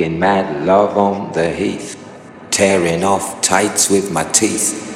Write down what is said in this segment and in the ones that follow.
making mad love on the heath, tearing off tights with my teeth.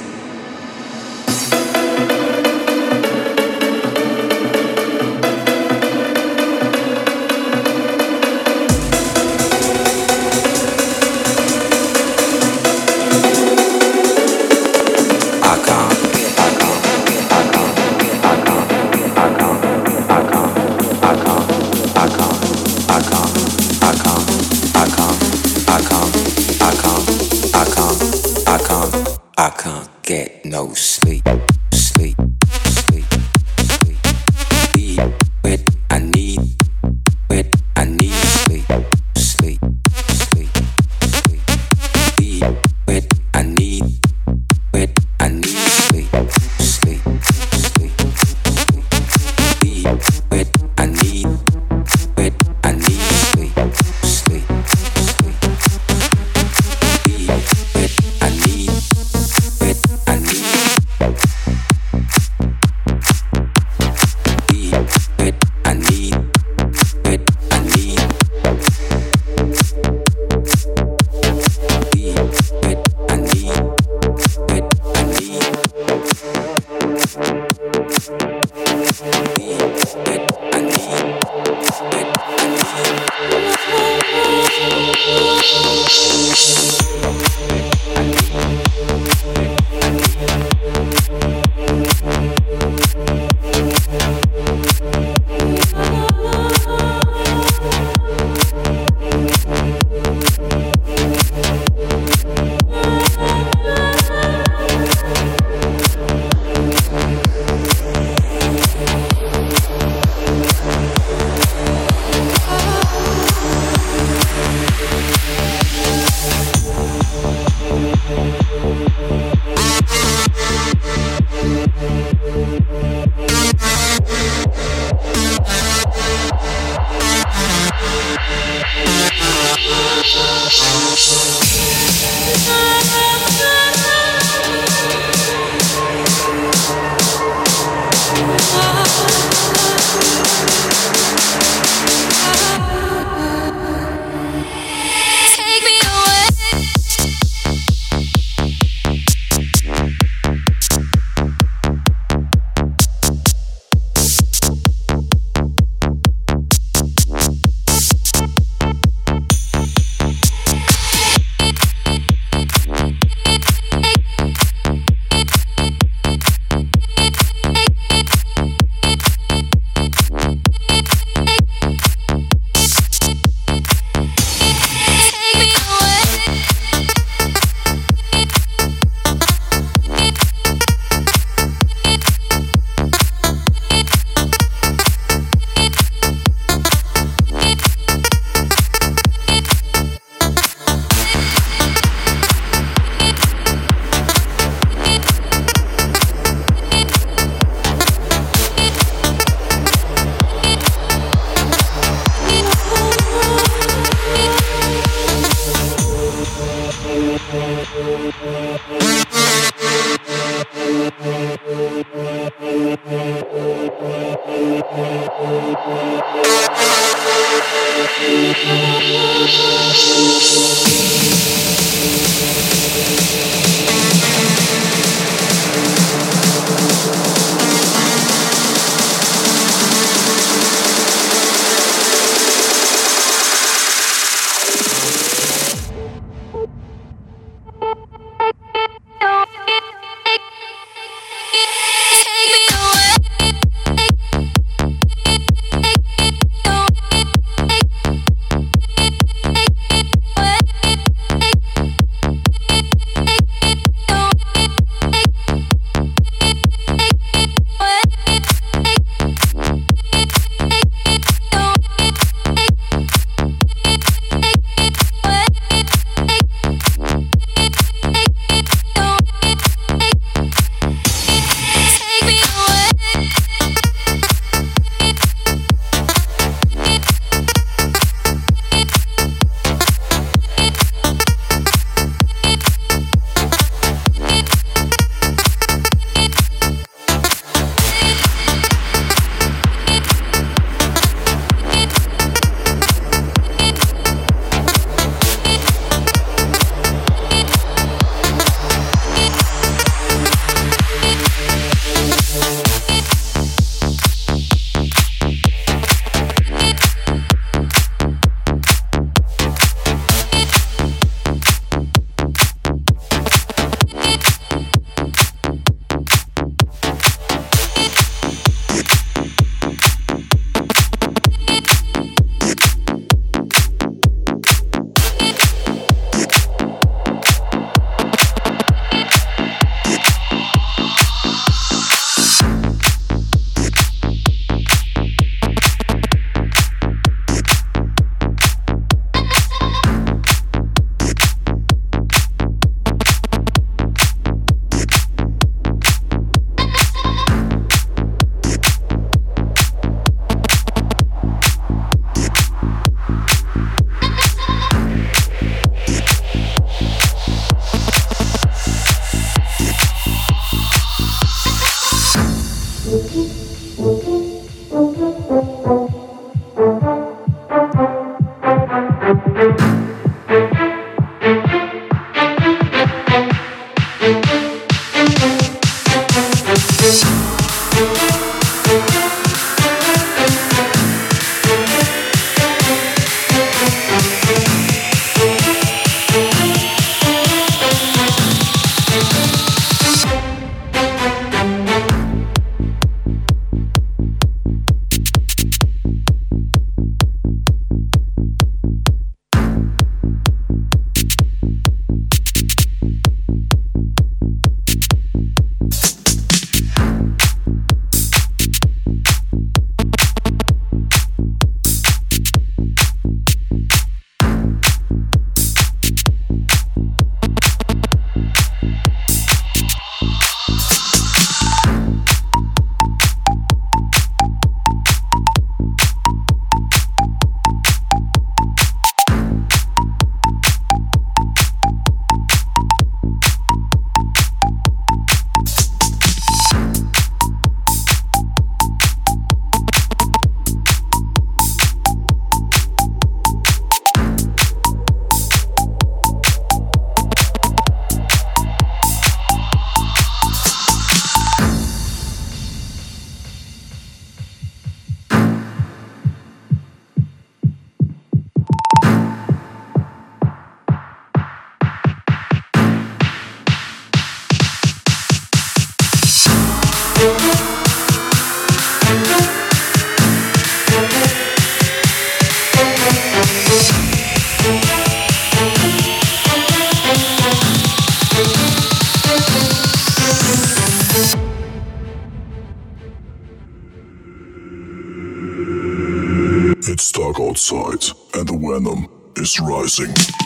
sides, and the venom is rising.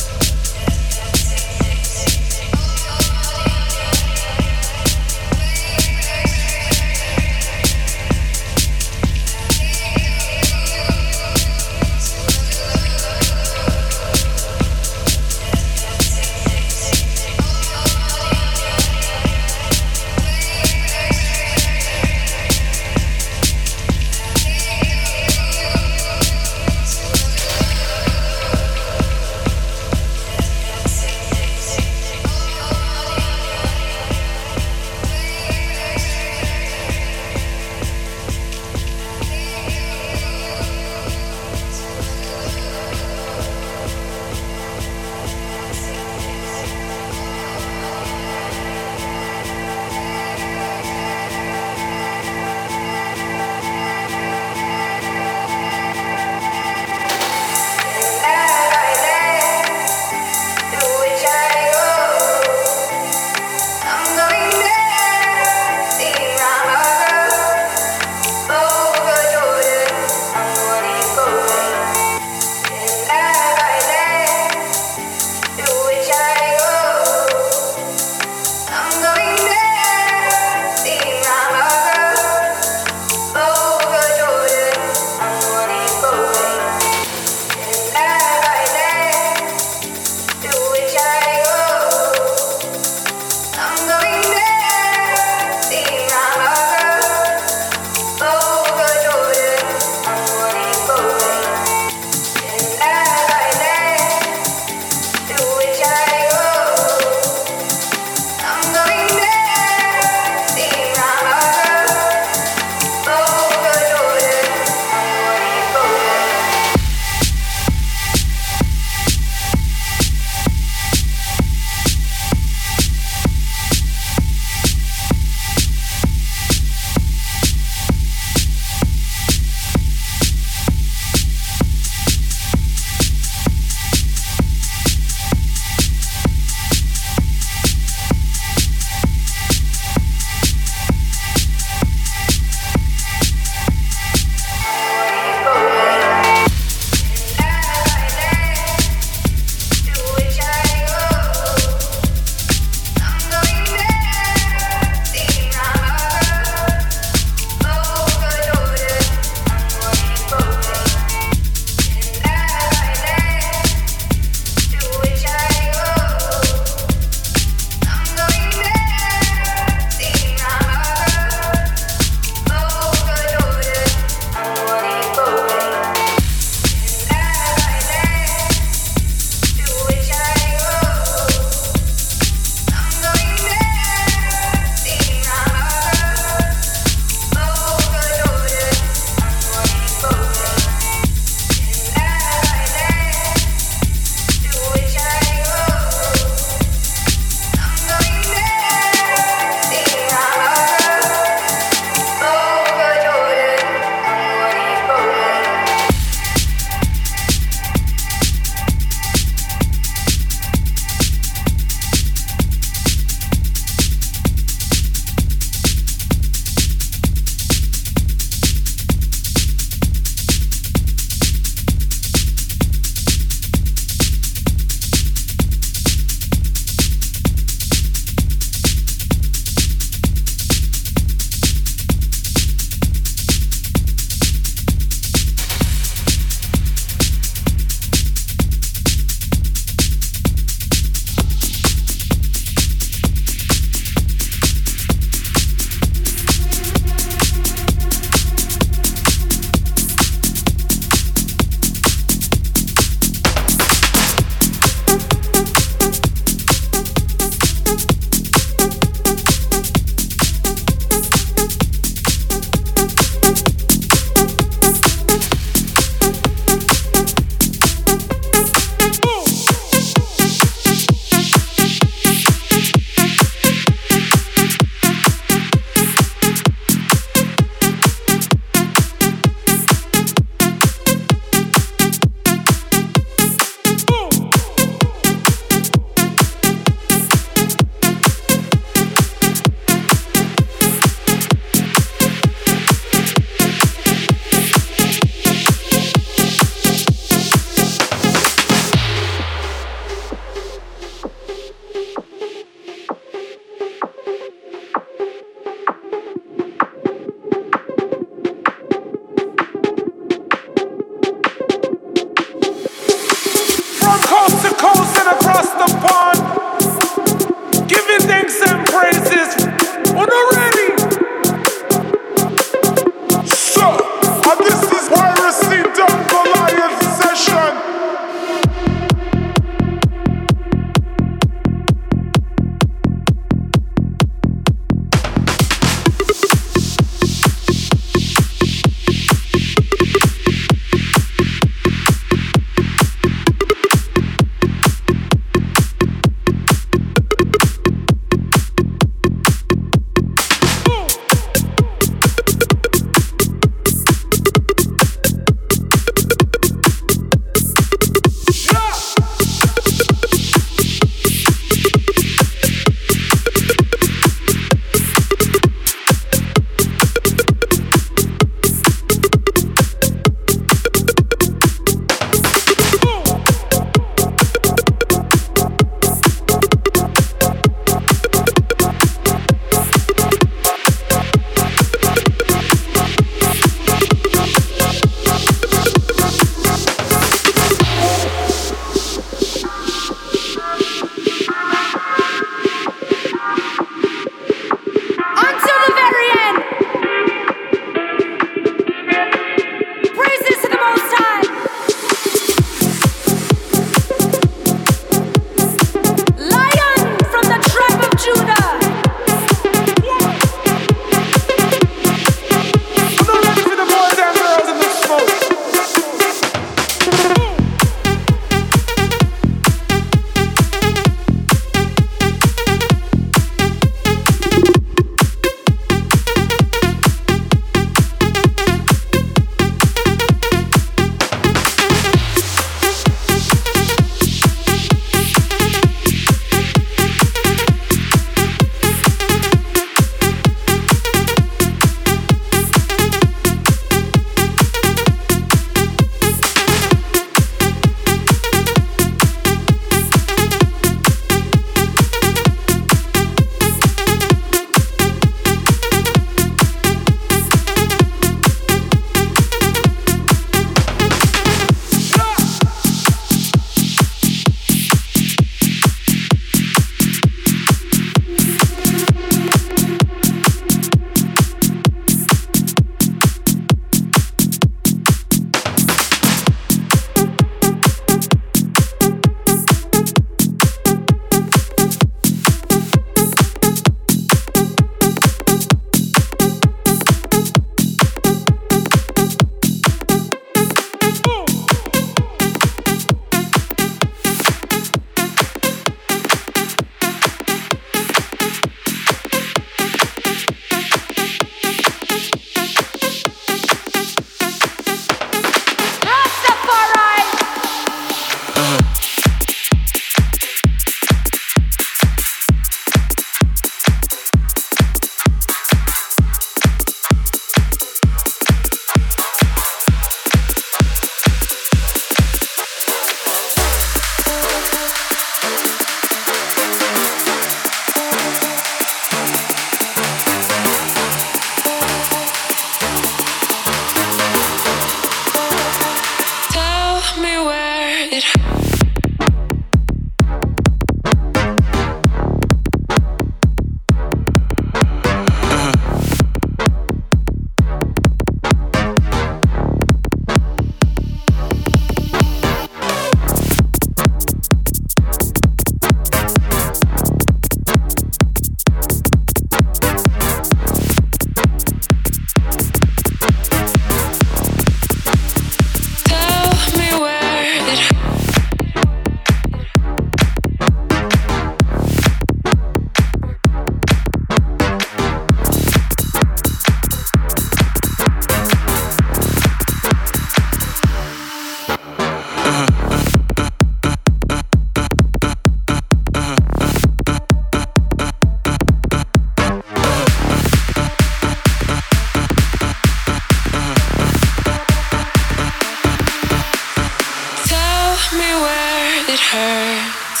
it hurts.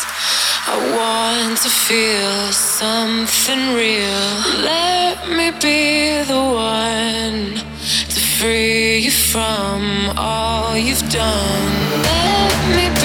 I want to feel something real. Let me be the one to free you from all you've done. Let me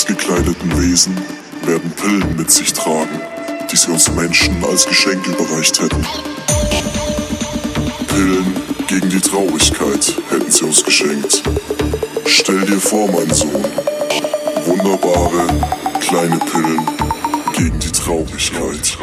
schwarz gekleideten Wesen werden Pillen mit sich tragen, die sie uns Menschen als Geschenk überreicht hätten. Pillen gegen die Traurigkeit hätten sie uns geschenkt. Stell dir vor, mein Sohn, wunderbare kleine Pillen gegen die Traurigkeit.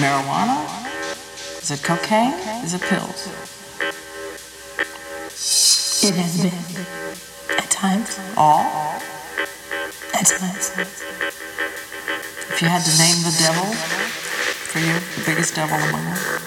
Is it cocaine? Is it pills? It has been. At times. All? At times. If you had to name the devil for you, the biggest devil among them?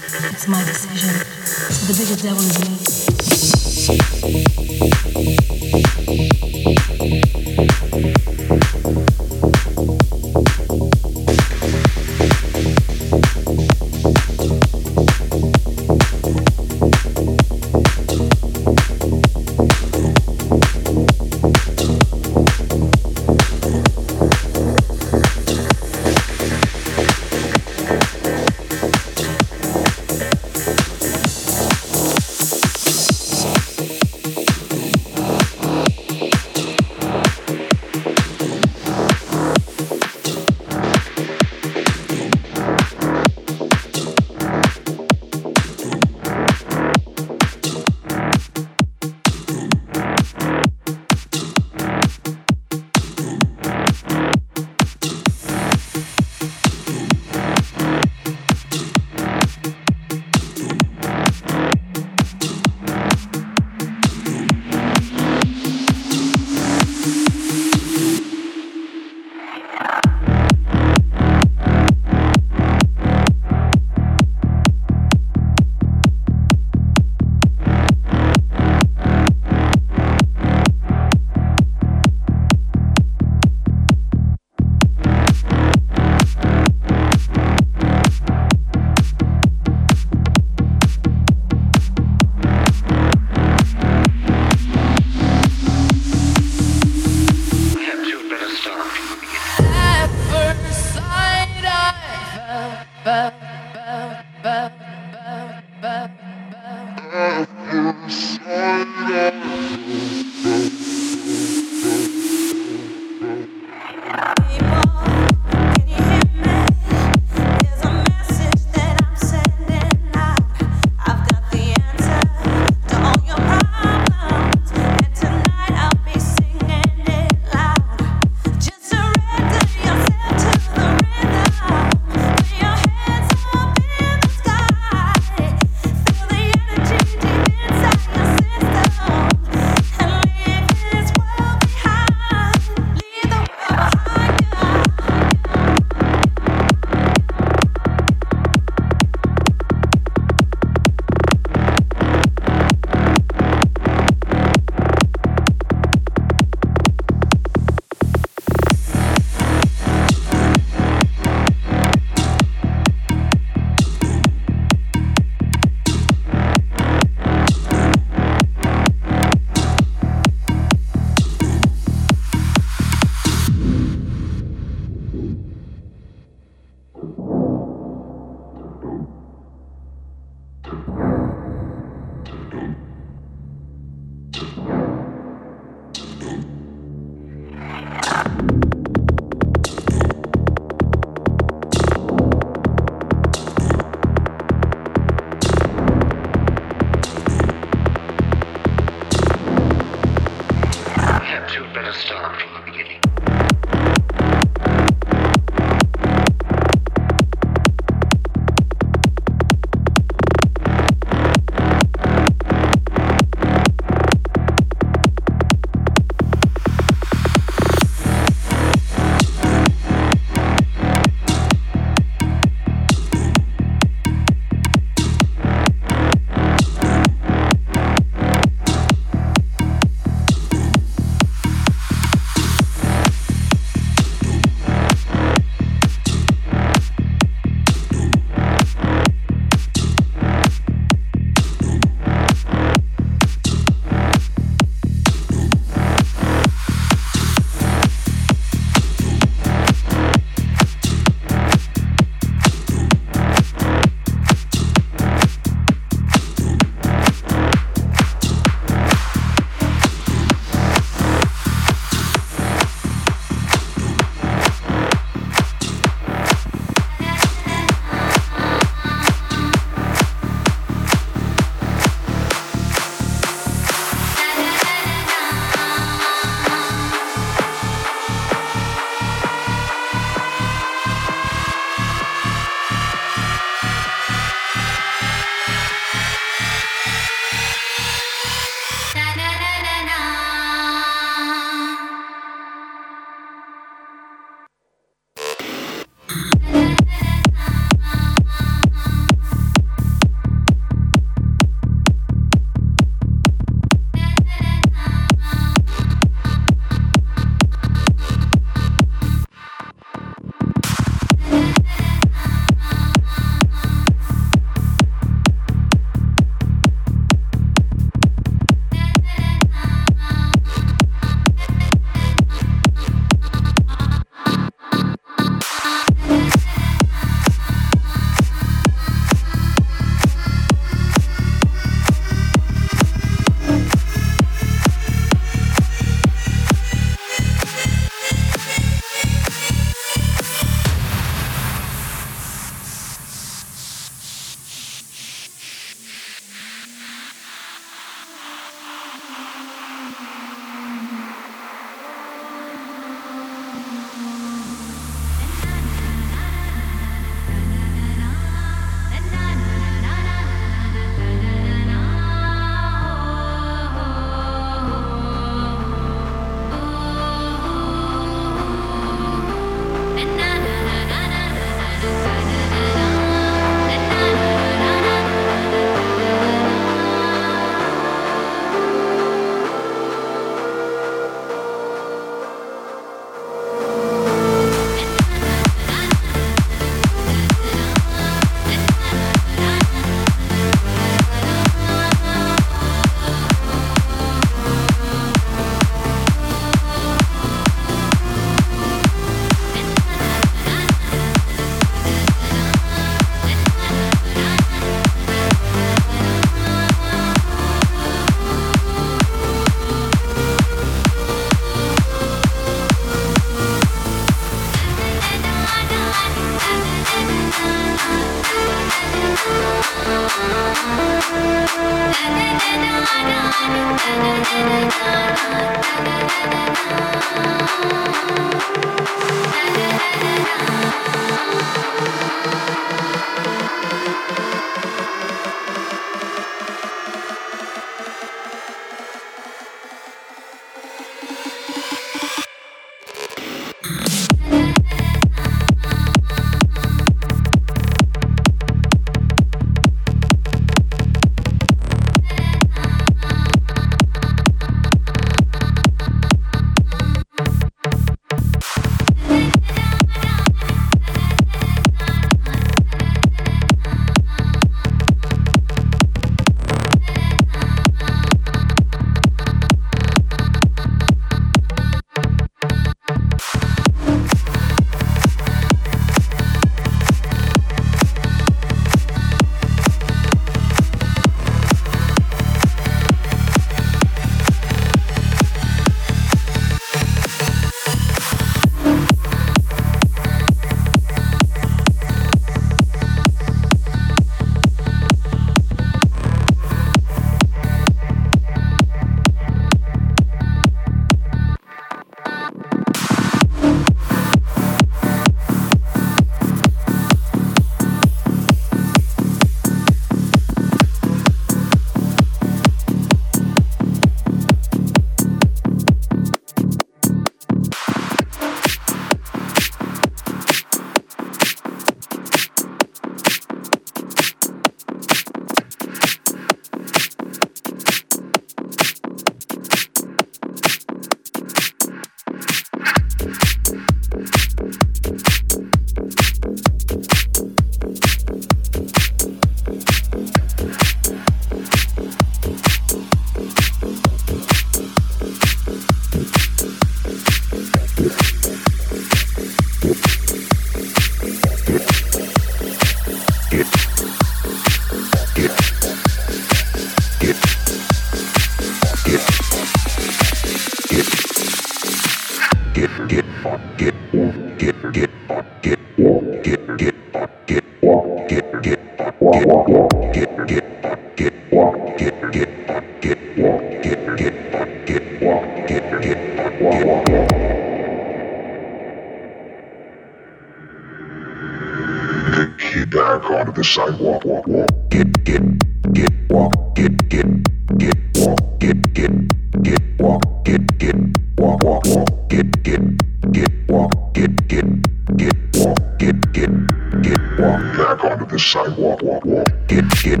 walk back onto the sidewalk, walk, walk, get, get,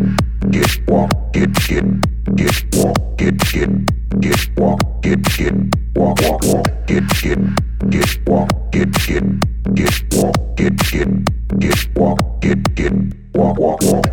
get, walk, get, get, get, walk, get, get, get, walk, get, get, walk, walk, walk, get, get, get, walk, get, get, get, walk, get, get, get, walk, get, get, walk, walk, walk.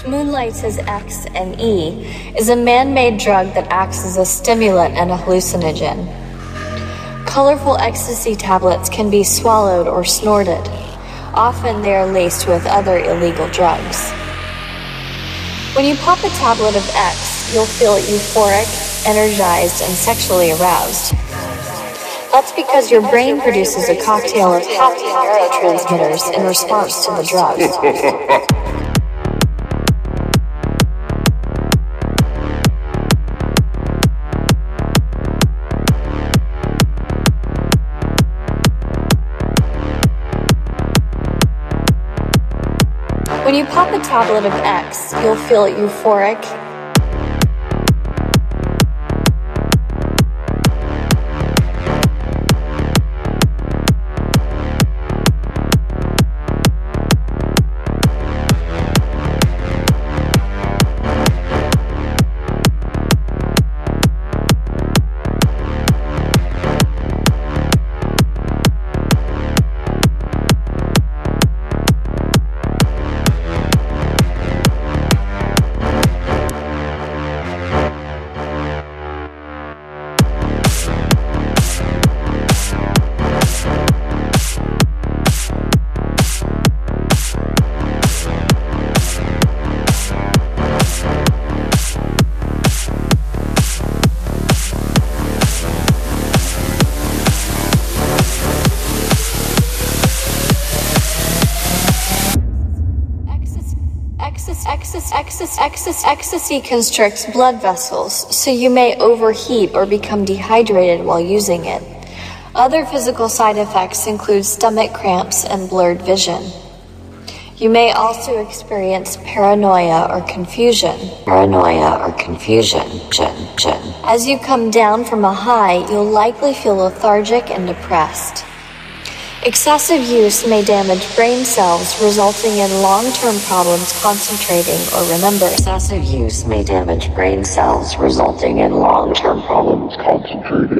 Traits as X and E, is a man made drug that acts as a stimulant and a hallucinogen. Colorful ecstasy tablets can be swallowed or snorted. Often they are laced with other illegal drugs. When you pop a tablet of X, you'll feel euphoric, energized, and sexually aroused. That's because your brain produces a cocktail of happy neurotransmitters in response to the drug. you pop a tablet of X, you'll feel euphoric, ecstasy constricts blood vessels, so you may overheat or become dehydrated while using it. Other physical side effects include stomach cramps and blurred vision. You may also experience paranoia or confusion. Paranoia or confusion. As you come down from a high, you'll likely feel lethargic and depressed. Excessive use may damage brain cells, resulting in long-term problems concentrating or remembering. Excessive use may damage brain cells, resulting in long-term problems concentrating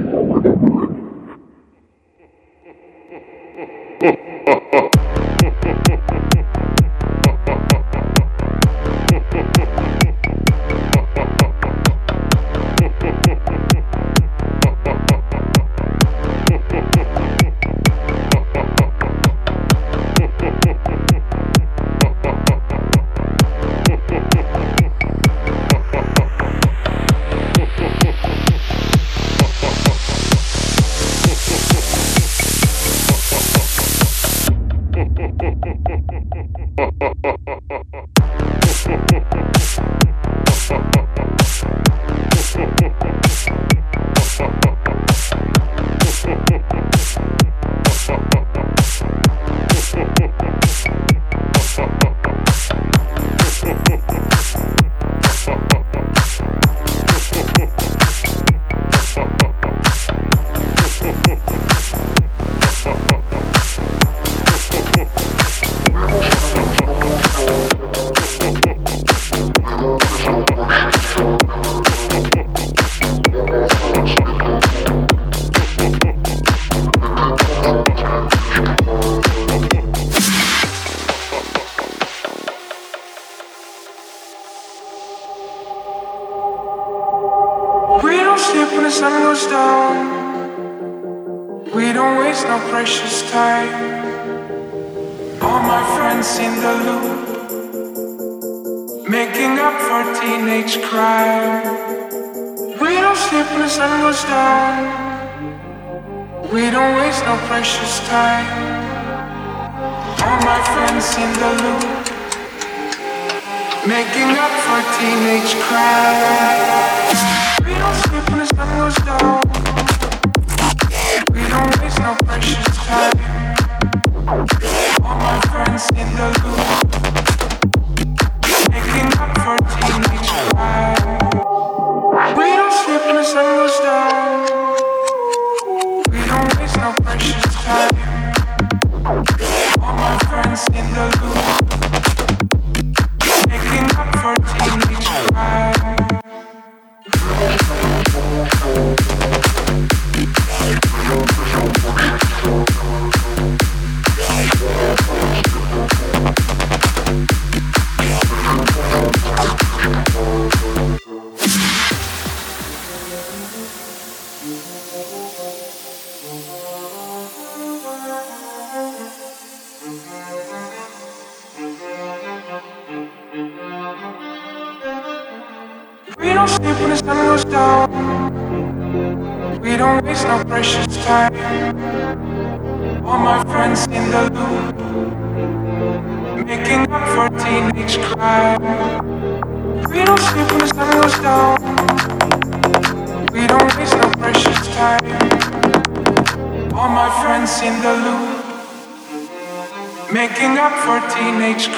for teenage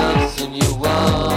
something that I